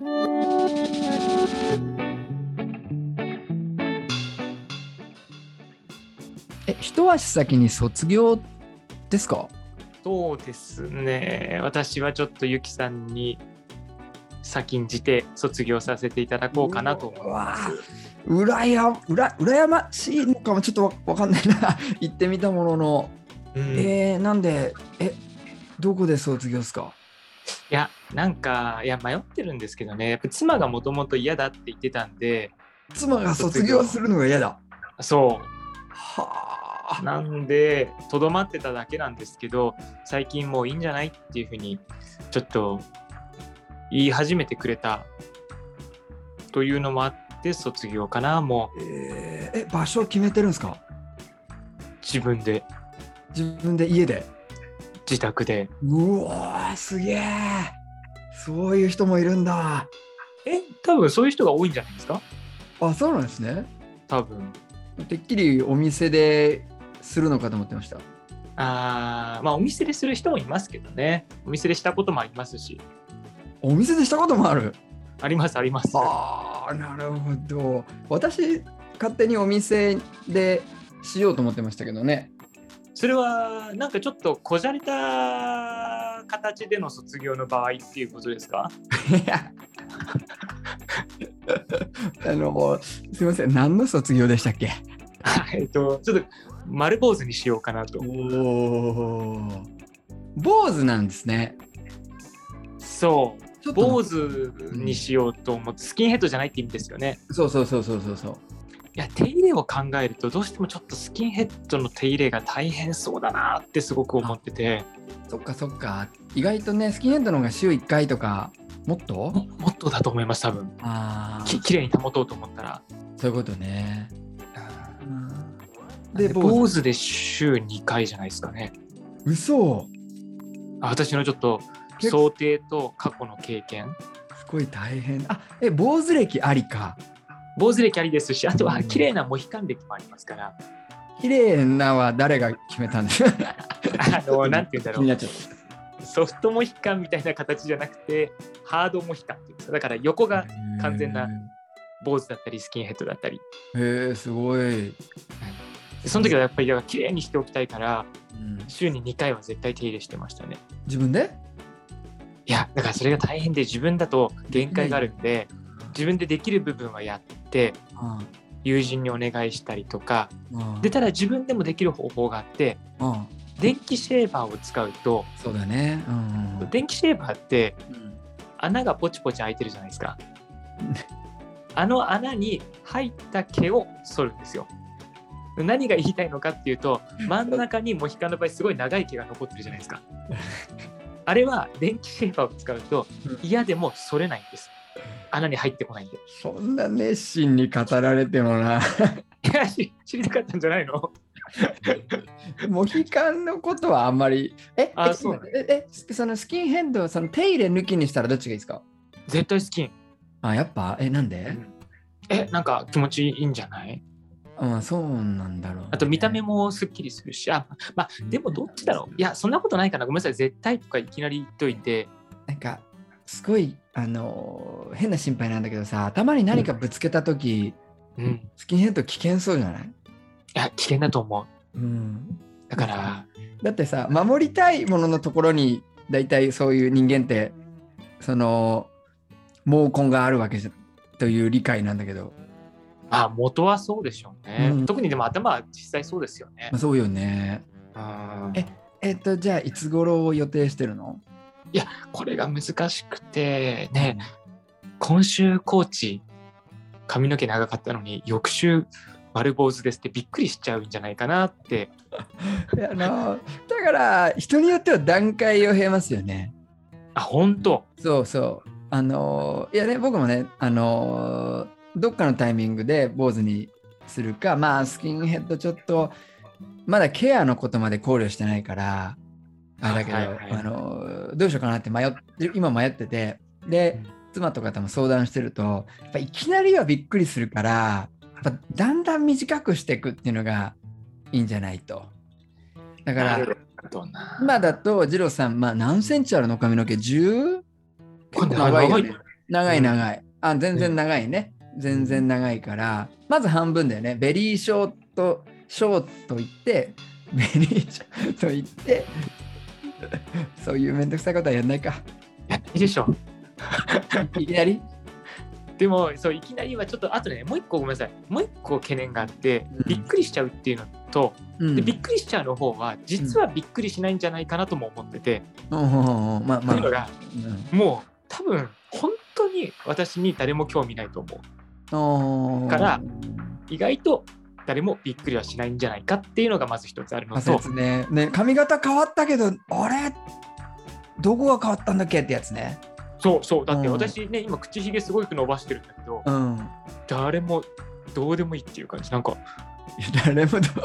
え、一足先に卒業ですか？そうですね。私はちょっとゆきさんに先んじて卒業させていただこうかなと思います。うらや、うら、羨ましいのかもちょっとわわかんないな。言ってみたものの。うんえー、なんで、え、どこで卒業ですか？いや、なんか、いや、迷ってるんですけどね、やっぱ妻がもともと嫌だって言ってたんで、妻が卒業するのが嫌だ。そはう。なんで、とどまってただけなんですけど、最近もういいんじゃないっていうふうに、ちょっと言い始めてくれたというのもあって、卒業かな、もうえーえ、場所決めてるんですか？自分で、自分で家で。自宅で。うわー、すげえ。そういう人もいるんだ。え、多分そういう人が多いんじゃないですか？あ、そうなんですね。多分。てっきりお店でするのかと思ってました。あーまあお店でする人もいますけどね。お店でしたこともありますし。お店でしたこともある？ありますあります。ああ、なるほど。私、勝手にお店でしようと思ってましたけどね。それはなんかちょっとこじゃれた形での卒業の場合っていうことですか？あの、すみません、何の卒業でしたっけ？えっと、ちょっと丸坊主にしようかなと。坊主なんですね。そう。坊主にしようと思って、スキンヘッドじゃないって意味ですよね。そうそうそうそうそうそう。いや、手入れを考えると、どうしてもちょっとスキンヘッドの手入れが大変そうだなってすごく思ってて、そっかそっか。意外とね、スキンヘッドの方が週1回とか、もっと？ももっとだと思います、多分。ああ、ききれいに保とうと思ったら。そういうことね。で、で、坊坊主。主で週2回じゃないですかね。嘘あ私のちょっと結想定と過去の経験。すごい大変。あ、え、坊主歴ありか。坊主歴ありですし、あとうんは綺麗なモヒカン歴もありますから、綺麗なは誰が決めたんですかあの、なんて言うんだろう。ソフトモヒカンみたいな形じゃなくて、ハードモヒカンっていうんですか。だから横がた。完全な坊主だったり、スキンヘッドだったり。へえ、すごい。でその時はやっぱりだから綺麗にしておきたいから、うん。週に2回は絶対手入れしてましたね。自分で？いや、だからそれが大変で自分だと限界があるんで、自分でできる部分はやっ友人にお願いしたりとか、うんで、ただ自分でもできる方法があって、うん電気シェーバーを使うと、そうだね。うんうん電気シェーバーってうん穴がポチポチ開いてるじゃないですか。あの穴に入った毛を剃るんですよ。何が言いたいのかっていうと、真ん中にモヒカンの場合すごい長い毛が残ってるじゃないですか。あれは電気シェーバーを使うとうん嫌でも剃れないんです。穴に入ってこないんで。いそんな熱心に語られてもな。や、し知りたかったんじゃないの？モヒカンのことはあんまり。え、えあそうええそのスキンヘッド、その手入れ抜きにしたらどっちがいいですか？絶対スキン。あ、やっぱ？え、なんで？え、なんか気持ちいいんじゃない？うん、そうなんだろう、ね。あと見た目もすっきりするし、あまあ、でもどっちだろう？いや、そんなことないかな。ごめんなさい。絶対とかいきなり言っといて、なんか、すごい、あのー変な心配なんだけどさ、頭に何かぶつけたとき、うん。いスキンヘッド危険そうじゃない？や、危険だと思う。うん。だから、だってさ、守りたいもののところに、だいたいそういう人間って、その、毛根があるわけじゃという理解なんだけど、まあ、元はそうでしょうね。うん特にでも頭は実際そうですよねまあ、。そうよね。うんええっと、じゃあ、いつ頃を予定してるの？これが難しくて、ね、今週コーチ、髪の毛長かったのに、翌週、丸坊主ですってびっくりしちゃうんじゃないかなって。いやあのだから、人によっては段階を経ますよね。あ、本当？そうそう。あのいやね、僕もね、あのどっかのタイミングで坊主にするか、まあ、スキンヘッドちょっと、まだケアのことまで考慮してないから、あれだけど、はいはいはいあのどうしようかなって迷って、今迷ってて、で、妻とかとも相談してると、やっぱいきなりはびっくりするから、やっぱだんだん短くしていくっていうのがいいんじゃないと。だから。今だと、二郎さん、まあ、何センチあるの？髪の毛 ?10? これ結構長いよね。長い長い。あ、全然長いね。全然長いから、まず半分だよね。ベリーショート、ショート言って、ベリーショート言って、そういうめんどくさいことはやんないか。いいでしょ。いきなり？でもそういきなりはちょっとあとねもう一個ごめんなさいもう一個懸念があって、うんびっくりしちゃうっていうのと、うん。でびっくりしちゃうの方は実はびっくりしないんじゃないかなとも思ってて、うんまあまあ。というのがうんもう多分本当に私に誰も興味ないと思うから意外と誰もびっくりはしないんじゃないかっていうのがまず一つあるの仮と説ね。ね、髪型変わったけど、あれ？どこが変わったんだっけってやつね。そうそう。だってうん。私ね今口ひげすごく伸ばしてるんだけどうん。誰もどうでもいいっていう感じ。なんか誰もどう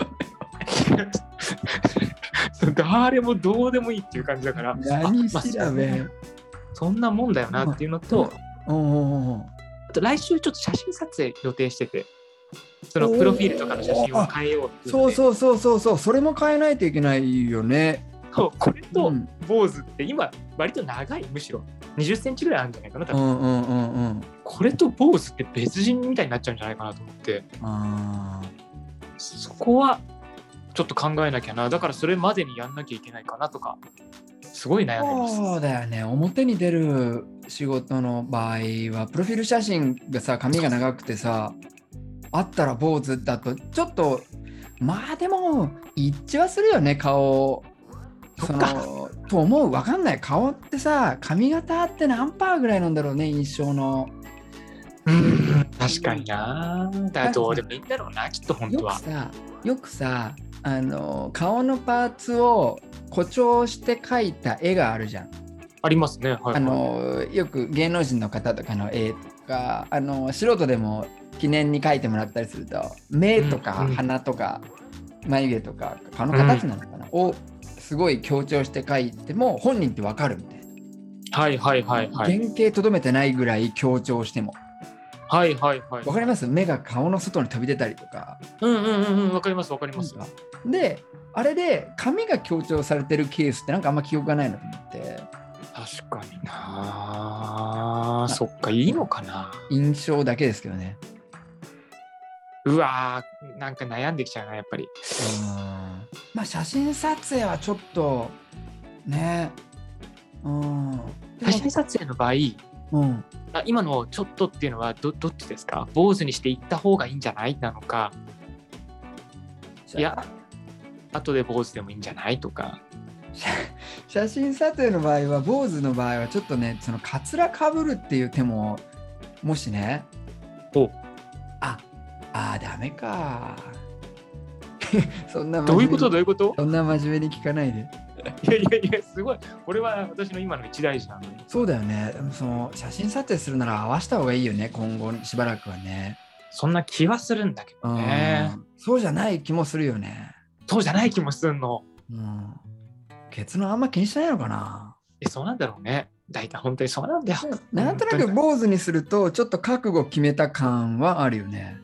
そう誰もどうでもいいっていう感じだから何あまあ調べ。そんなもんだよなっていうのと、うん。うんうんあと来週ちょっと写真撮影予定してて、そのプロフィールとかの写真を変えようそうう。そうそうそうそう、それも変えないといけないよね。そうこれとうん坊主って今割と長いむしろ20センチぐらいあるんじゃないかな多分、うんうんうんうん。これと坊主って別人みたいになっちゃうんじゃないかなと思ってあそこはちょっと考えなきゃなだからそれまでにやんなきゃいけないかなとかすごい悩んでます。そうだよね。表に出る仕事の場合は、プロフィール写真がさ、髪が長くてさ、あったら坊主だと、ちょっと、まあでも、一致はするよね、顔。そのと思う、わかんない。顔ってさ、髪型って何パーぐらいなんだろうね、印象の。うん確かになだどうでもいいんだろうなきっと本当は。よくさ、よくさ、あの顔のパーツを誇張して描いた絵があるじゃん。ありますね。はい、はい。あのよく芸能人の方とかの絵とかあの素人でも記念に描いてもらったりすると目とか鼻とか眉毛とか顔の形なのかな、をすごい強調して描いても本人ってわかるみたいな、はいはいはいはい。原型とどめてないぐらい強調しても。はいはいはい。わかります？目が顔の外に飛び出たりとか。うんうんうんうん、わかりますわかります。であれで髪が強調されてるケースってなんかあんま記憶がないなと思って。確かになそっか、いいのかな。印象だけですけどねうわーなんか悩んできちゃうな、やっぱり。うん。まあ写真撮影はちょっとねうん。写真撮影の場合、うん。あ今のちょっとっていうのはどどっちですか？坊主にしていった方がいいんじゃないなのか、いや、後で坊主でもいいんじゃないとか。写写真撮影の場合は坊主の場合はちょっとねそのかつらかぶるっていう手ももしね。お。ああーダメか そんなどういうこと？どういうこと？そんな真面目に聞かないで いやいやいや、すごい。これは私の今の一大事なのに。そうだよねその写真撮影するなら合わせた方がいいよね今後しばらくはねそんな気はするんだけどね。うんそうじゃない気もするよねそうじゃない気もするの。うん結論あんま気にしないのかなえ、そうなんだろうね。大体本当にそうなんだよ。なんとなく坊主にするとちょっと覚悟決めた感はあるよね。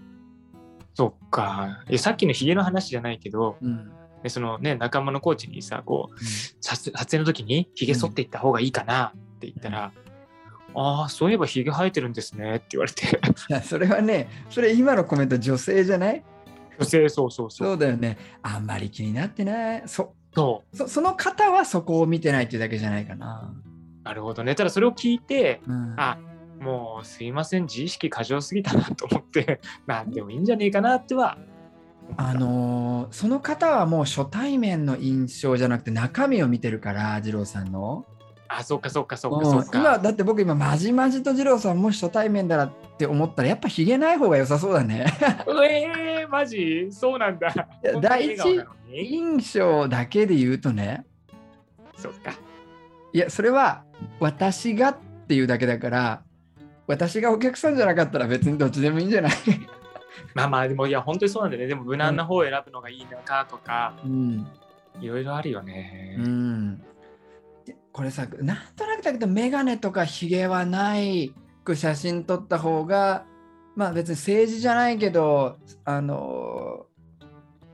そっか。えさっきのヒゲの話じゃないけど、うん。でそのね、仲間のコーチにさ、こう、撮撮影の時にヒゲ剃っていった方がいいかなって言ったら、ああ、そういえばヒゲ生えてるんですねって言われて、いやそれはね、それ今のコメント女性じゃない？女性そうそうそう。そうだよね。あんまり気になってない。そそそその方はそこを見てないっていうだけじゃないかな。う。なるほどね。ただそれを聞いて、うん、あもうすいません、自意識過剰すぎたなと思って、なんでもいいんじゃねえかなっては。あのーその方はもう初対面の印象じゃなくて中身を見てるから、二郎さんの。あ、そっかそっかそっかうんそっか。今だって僕今まじまじと二郎さんもし初対面だなって思ったらやっぱひげない方が良さそうだね。えー、マジ？そうなんだ。いやこんな笑顔なのに？印象だけで言うとねそっか。いやそれは私がっていうだけだから私がお客さんじゃなかったら別にどっちでもいいんじゃない？まあまあ、でもいや、本当にそうなんだよね。でも無難な方を選ぶのがいいのかとか、うん、いろいろあるよね。うん、でこれさなんとなくだけど眼鏡とかひげはないく写真撮った方がまあ別に政治じゃないけどあの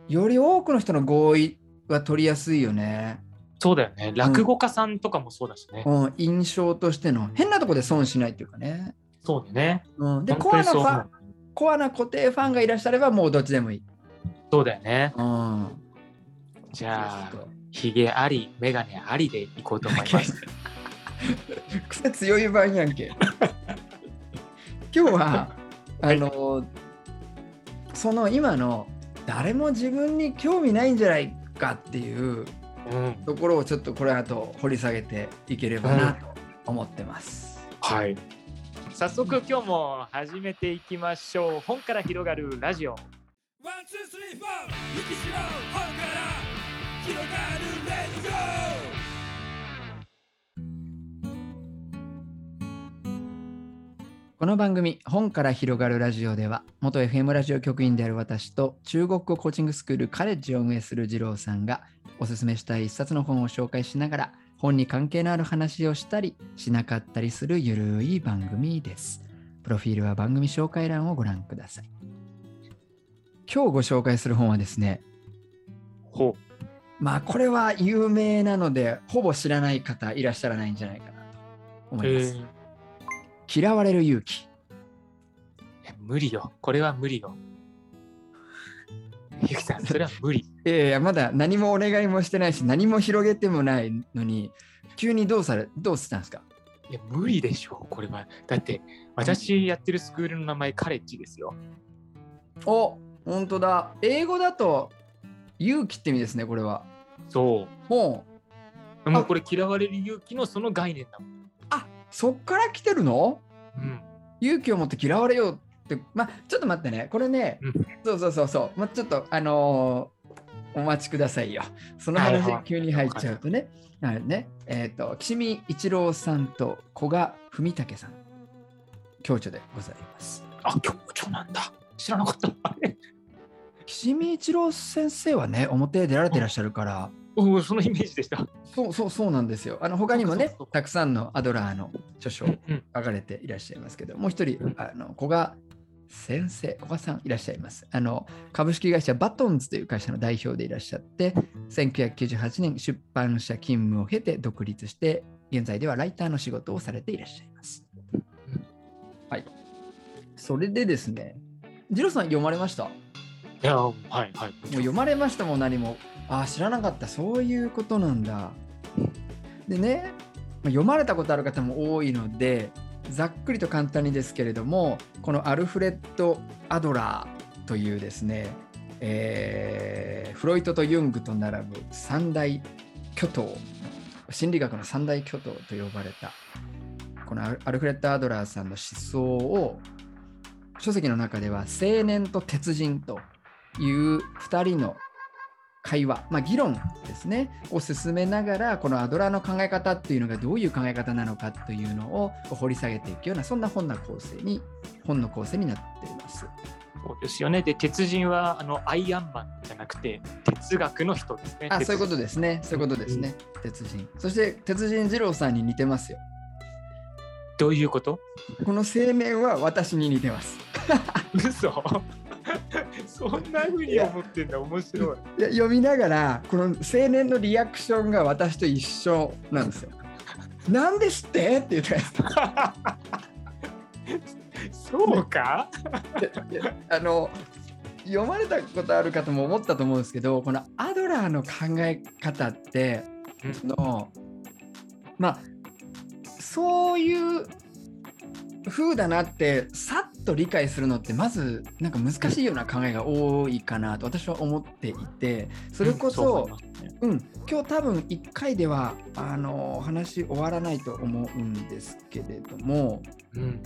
より多くの人の合意は取りやすいよね。そうだよね。落語家さんとかもそうだしね。うん、印象としての変なとこで損しないっていうかね。そうだね。うん、で本コアなファンコアな固定ファンがいらっしゃればもうどっちでもいい。そうだよね。うん、じゃあひげあり、眼鏡ありでいこうと思います。癖強い版やんけ。今日はあのその今の誰も自分に興味ないんじゃないかっていううん。ところをちょっとこれ後掘り下げていければなと思ってます。はい。早速今日も始めていきましょう。本から広がるラジオ。 One, two, three, four、雪城、本から広がる ready goこの番組「本から広がるラジオ」では元 FM ラジオ局員である私と中国語コーチングスクールカレッジを運営する二郎さんがおすすめしたい一冊の本を紹介しながら本に関係のある話をしたりしなかったりするゆるい番組です。プロフィールは番組紹介欄をご覧ください。今日ご紹介する本はですねほまあこれは有名なのでほぼ知らない方いらっしゃらないんじゃないかなと思う。います。えー嫌われる勇気。無理よ。これは無理よ。ゆきさん、それは無理。いやいや、まだ何もお願いもしてないし、何も広げてもないのに、急にどうされ、どうしたんですか？いや、無理でしょ、これは。だって、私やってるスクールの名前、カレッジですよ。お、本当だ。英語だと、勇気って意味ですね、これは。そもう、う。もうこれ、嫌われる勇気のその概念だもん。あそっから来てるの？うん。勇気を持って嫌われようって、まあ、ちょっと待ってね、これね、うんそうそうそうそう、まあ、ちょっと、あのーお待ちくださいよ。その話急に入っちゃうとね。はいね。えっ、と、岸見一郎さんと古賀文武さん、共著でございます。あ、教長なんだ。知らなかった。岸見一郎先生はね、表へ出られていらっしゃるから、おそのイメージでした。そうそうそうなんですよ。あの他にもねたくさんのアドラーの著書を。書かれていらっしゃいますけど、もう一人、あの古賀先生、古賀さんいらっしゃいます。あの株式会社バトンズという会社の代表でいらっしゃって、1998年出版社勤務を経て独立して、現在ではライターの仕事をされていらっしゃいます。はい。それでですね、ジローさん読まれました？いや、はいはい。もう読まれましたもん何もああ知らなかったそういうことなんだでねまあ読まれたことある方も多いのでざっくりと簡単にですけれどもこのアルフレッド・アドラーというですね、えーフロイトとユングと並ぶ三大巨頭心理学の三大巨頭と呼ばれたこのアルフレッド・アドラーさんの思想を書籍の中では青年と鉄人という2人の会話、まあ、議論ですねを進めながらこのアドラーの考え方っていうのがどういう考え方なのかというのを掘り下げていくようなそんな本の構成に本の構成になっています。そうですよね。で、鉄人はあのアイアンマンじゃなくて、哲学の人ですね。あそういうことでですね。そういうことですね。鉄人。そして鉄人二郎さんに似てますよ。どういうこと？この青年は私に似てます。嘘 そんな風に思ってんだ、面白い。いや読みながらこの青年のリアクションが私と一緒なんですよ。なんですって？って言ってそうか？あの読まれたことある方も思ったと思うんですけどこのアドラーの考え方って、まあそういう風だなってさっと理解するのってまずなんか難しいような考えが多いかなと私は思っていてそれこそ、うんうん、今日多分1回ではあの話終わらないと思うんですけれどもうん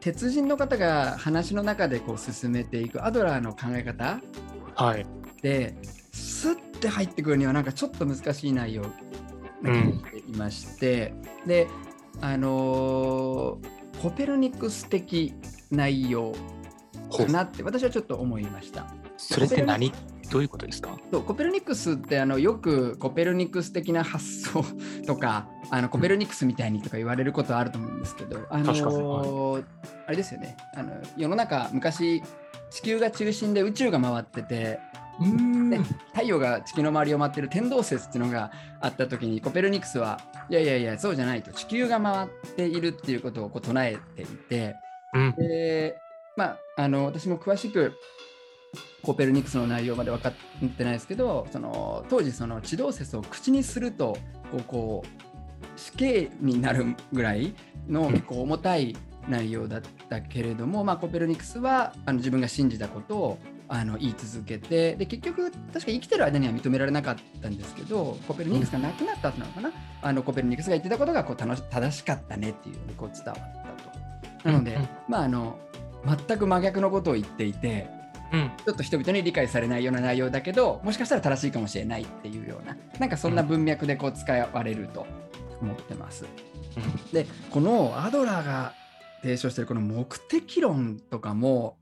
鉄人の方が話の中でこう進めていくアドラーの考え方はい。でスッて入ってくるにはなんかちょっと難しい内容な気がしていまして、であのーコペルニクス的内容かなって私はちょっと思いました。それって何？どういうことですか？コペルニクスってあのよくコペルニクス的な発想とかあのコペルニクスみたいにとか言われることはあると思うんですけど、あのーあれですよね。あの世の中昔地球が中心で宇宙が回っててで太陽が地球の周りを回ってる天動説っていうのがあった時にコペルニクスはいやいやいやそうじゃないと地球が回っているっていうことをこう唱えていてうん。でまああの私も詳しくコペルニクスの内容まで分かってないですけどその当時その地動説を口にするとこうこう死刑になるぐらいの結構重たい内容だったけれども、まあ、コペルニクスはあの自分が信じたことをあの言い続けてで結局確か生きてる間には認められなかったんですけどコペルニクスが亡くなった後なのかな、あのコペルニクスが言ってたことがこう楽し正しかったねっていうふうにこう伝わったと。なので、まああの全く真逆のことを言っていてうん。ちょっと人々に理解されないような内容だけどもしかしたら正しいかもしれないっていうようななんかそんな文脈でこう使われると思ってます。でこのアドラーが提唱してるこの目的論とかも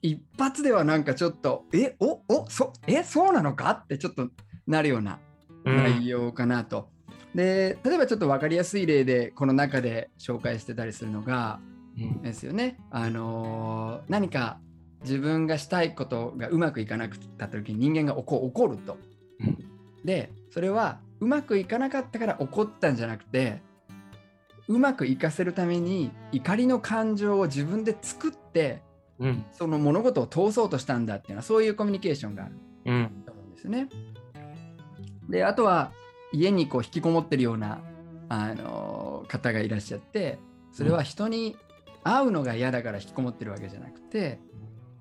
一発ではなんかちょっとえ？お？お？そ？え？そうなのか？ってちょっとなるようなうん内容かなと。で例えばちょっと分かりやすい例でこの中で紹介してたりするのがうん。ですよね。あのー何か自分がしたいことがうまくいかなくった時に人間が怒怒ると。うん。でそれはうまくいかなかったから怒ったんじゃなくてうまくいかせるために怒りの感情を自分で作ってうんその物事を通そうとしたんだっていうのはそういうコミュニケーションがあるうんと思うんですね。であとは家にこう引きこもってるようなあの方がいらっしゃってそれは人に会うのが嫌だから引きこもってるわけじゃなくて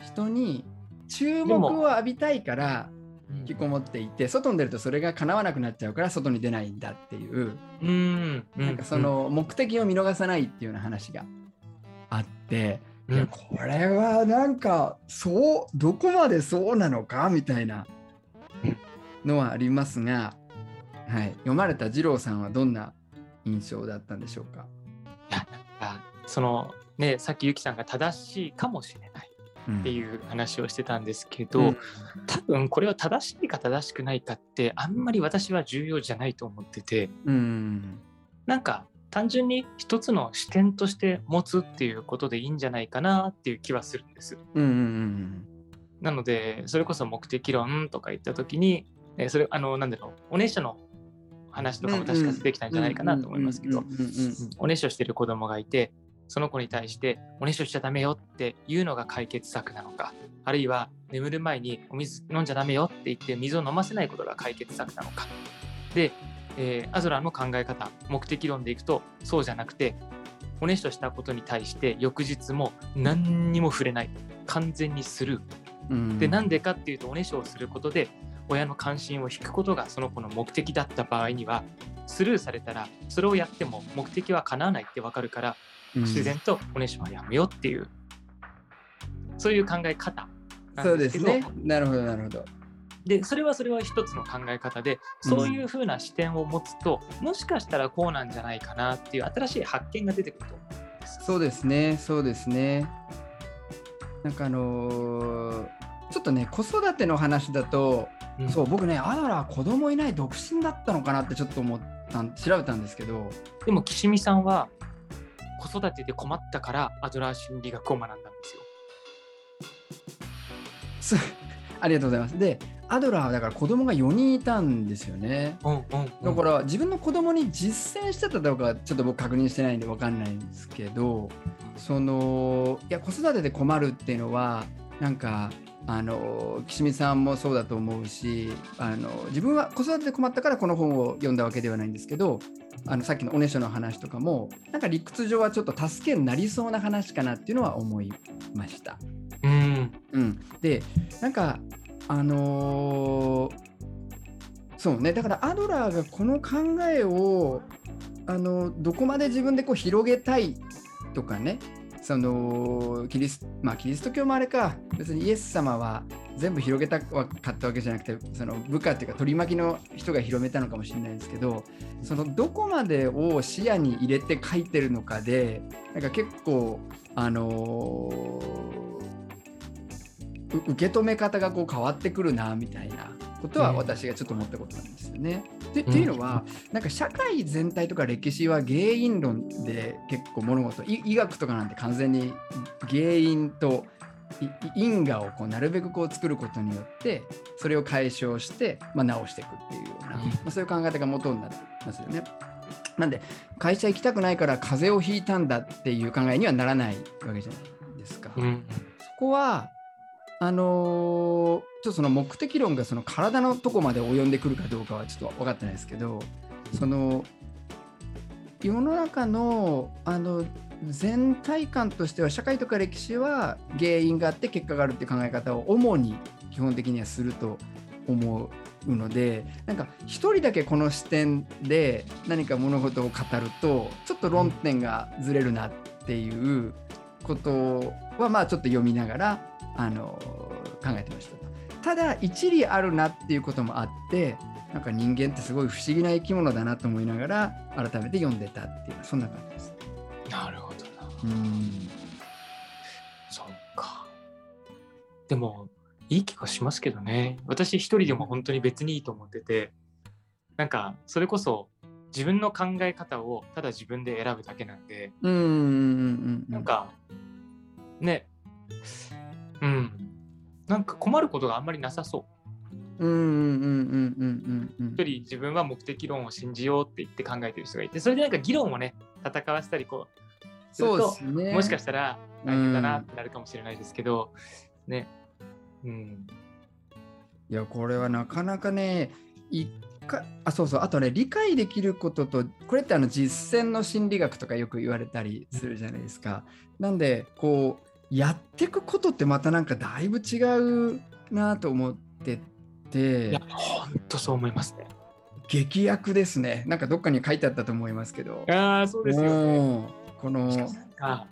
人に注目を浴びたいから引きこもっていて外に出るとそれが叶わなくなっちゃうから外に出ないんだっていう。うん。なんかその目的を見逃さないっていうような話があってうん。いやこれはなんかそうどこまでそうなのかみたいなのはありますが、はい、読まれた二郎さんはどんな印象だったんでしょうか、いやなんかそのねさっきゆきさんが正しいかもしれない。うんっていう話をしてたんですけど、うん。多分これは正しいか正しくないかってあんまり私は重要じゃないと思っててうん。なんか単純に一つの視点として持つっていうことでいいんじゃないかなっていう気はするんです。うんうんなのでそれこそ目的論とか言った時にえそれあのなんだろうおねしょの話とかも確かできたんじゃないかなと思いますけどうんうんうんうんおねしょしてる子供がいてその子に対しておねしょしちゃダメよっていうのが解決策なのかあるいは眠る前にお水飲んじゃダメよって言って水を飲ませないことが解決策なのか。で、えーアゾラの考え方目的論でいくとそうじゃなくておねしょしたことに対して翌日も何にも触れない。完全にスルーうん。でなんでかっていうとおねしょをすることで親の関心を引くことがその子の目的だった場合にはスルーされたらそれをやっても目的は叶わないってわかるからうん自然とおねしょはやめようっていうそういう考え方なそうんですすね。なるほどなるほど。でそれはそれは一つの考え方でそういうふうな視点を持つと、もしかしたらこうなんじゃないかなっていう新しい発見が出てくると思うんです。そうですね、そうですね。なんかあのーちょっとね、子育ての話だと、うん。そう、僕ね、アドラー子供いない独身だったのかなってちょっと思ったん、調べたんですけど、でも岸見さんは子育てで困ったからアドラー心理学を学んだんですよ。す ありがとうございます。で、アドラーはだから子供が4人いたんですよね。うんうんだから自分の子供に実践してたかどうかちょっと僕確認してないんで分かんないんですけどそのいや子育てで困るっていうのはなんかあの岸見さんもそうだと思うしあの自分は子育てで困ったからこの本を読んだわけではないんですけどあのさっきのおねしょの話とかもなんか理屈上はちょっと助けになりそうな話かなっていうのは思いました。うん。うん、でなんかあのーそうね。だからアドラーがこの考えをあのどこまで自分でこう広げたいとかねそのキリス,、まあ、キリスト教もあれか。別にイエス様は全部広げたかったわけじゃなくてその部下っていうか取り巻きの人が広めたのかもしれないですけどそのどこまでを視野に入れて書いてるのかでなんか結構あのー受け止め方がこう変わってくるなみたいなことはうん私がちょっと思ったことなんですよね。でうんっていうのはなんか社会全体とか歴史は原因論で結構物事い医学とかなんて完全に原因とい因果をこうなるべくこう作ることによってそれを解消して、まあ、直していくっていうような、うんまあ、そういう考え方が元になってますよね。なんで会社行きたくないから風邪をひいたんだっていう考えにはならないわけじゃないですか。うんそこはあのーちょっとその目的論がその体のとこまで及んでくるかどうかはちょっと分かってないですけどその世の中のあの全体感としては社会とか歴史は原因があって結果があるって考え方を主に基本的にはすると思うのでなんか一人だけこの視点で何か物事を語るとちょっと論点がずれるなっていうことはまあちょっと読みながらあの考えてましたと。ただ一理あるなっていうこともあってなんか人間ってすごい不思議な生き物だなと思いながら改めて読んでたっていうそんな感じです。なるほどな。うんそうか。でも、いい気がしますけどね。私一人でも本当に別にいいと思ってて、なんか、それこそ自分の考え方をただ自分で選ぶだけなんで、うんうんうんうんなんか、ね、うん。なんか困ることがあんまりなさそう。うんうんうんうんうんうん一人自分は目的論を信じようって言って考えてる人がいて、それでなんか議論をね、戦わせたりこう、するそうとですね。もしかしたら大変だなってなるかもしれないですけど、ね。うん。いやこれはなかなかね一回あそうそうあとね理解できることとこれってあの実践の心理学とかよく言われたりするじゃないですか。なんでこうやっていくことってまたなんかだいぶ違うなと思ってていや、ほんとそう思いますね。劇薬ですねなんかどっかに書いてあったと思いますけど。ああ、そうですよね。うんこの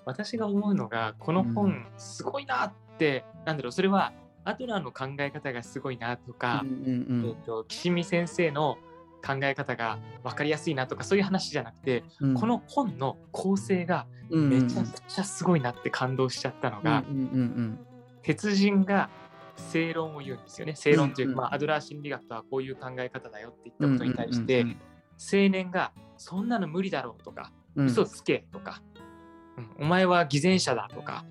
私が思うのが、この本、すごいなって、なんだろう、それは、アドラーの考え方がすごいなとかう、んうんえっと岸見先生の考え方が分かりやすいなとかそういう話じゃなくて、うん。この本の構成がうん。めちゃくちゃすごいなって感動しちゃったのが、うんうんうん鉄人が正論を言うんですよね。正論というか、うんまあ、アドラー心理学とはこういう考え方だよって言ったうんことに対して、うんうん。青年がそんなの無理だろうとか、うん。嘘つけとか、うんお前は偽善者だとか、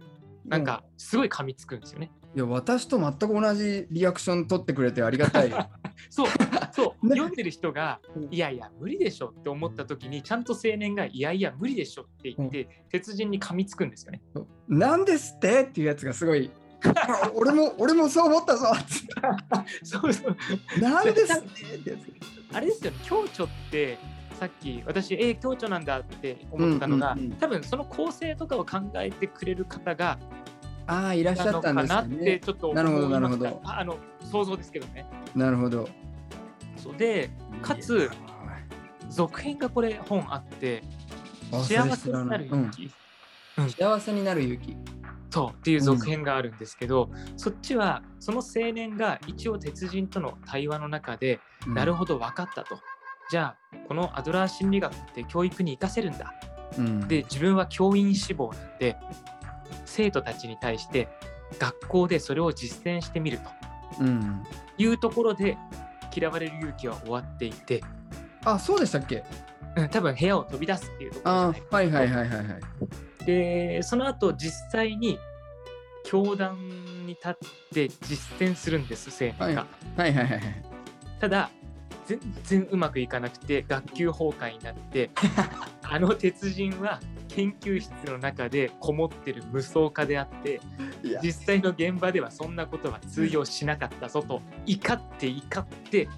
なんかすごい噛みつくんですよね。いや私と全く同じリアクション取ってくれてありがたいよ。そう、そう、ね読んでる人がうん、いやいや、無理でしょって思った時に、ちゃんと青年が、いやいや、無理でしょって言って、鉄人に噛みつくんですよね。なんですって？っていうやつがすごい。あ 俺も俺もそう思ったぞそうそう。なんですって？ってやつ。あれですよね、共著って、さっき私、えー、共著なんだって思ったのが、うんうんうん多分その構成とかを考えてくれる方がああいらっしゃったんですよなってね。ちょっと思なるほどいましたなるほどああの想像ですけどね。なるほど。そうで、かつ続編がこれ本あって、幸せになる勇気、うん幸せになる勇気。そうっていう続編があるんですけど、そっちはその青年が一応鉄人との対話の中で、なるほほど分かったと。じゃあこのアドラー心理学って教育に生かせるんだど。うんで自分は教員志望なんで生徒たちに対して学校でそれを実践してみるとうん。いうところで嫌われる勇気は終わっていて、あそうでしたっけ？うん、多分部屋を飛び出すっていうところじはいはいはいはいはい。でその後実際に教団に立って実践するんです青年が、はいはいはいはい。ただ全然うまくいかなくて学級崩壊になって あの鉄人は研究室の中でこもってる無双家であって実際の現場ではそんなことは通用しなかったぞと怒って怒って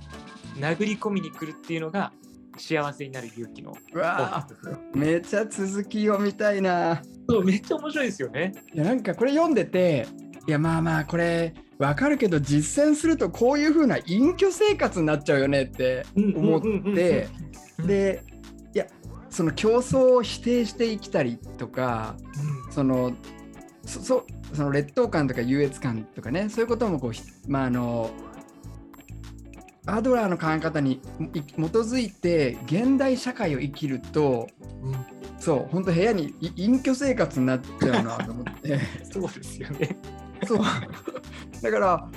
殴り込みに来るっていうのが幸せになる勇気のわめちゃ続きを見たいな。そうめっちゃ面白いですよね。いやなんかこれ読んでていやまあまあこれわかるけど実践するとこういう風な隠居生活になっちゃうよねって思ってうんでいやその競争を否定して生きたりとかそのそそその劣等感とか優越感とかねそういうこともこうひまああのアドラーの考え方にい基づいて現代社会を生きるとうんそう本当部屋にい隠居生活になっちゃうなと思って。そうですよね。そう。だから、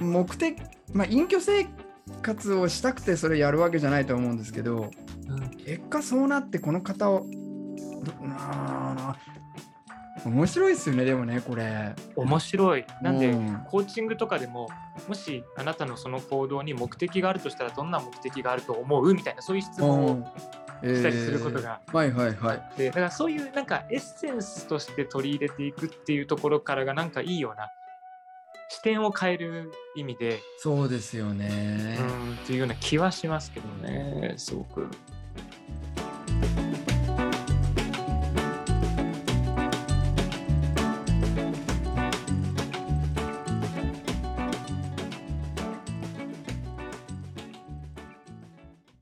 目的、まあ、隠居生活をしたくてそれやるわけじゃないと思うんですけど、結果そうなってこの方を、面白いですよねでもねこれ。面白い。なんで、うんコーチングとかでももしあなたのその行動に目的があるとしたらどんな目的があると思うみたいなそういう質問をしたりすることがえーはいはいはい。でだからそういうなんかエッセンスとして取り入れていくっていうところからがなんかいいような視点を変える意味で、そうですよね。うんっていうような気はしますけどねすごく。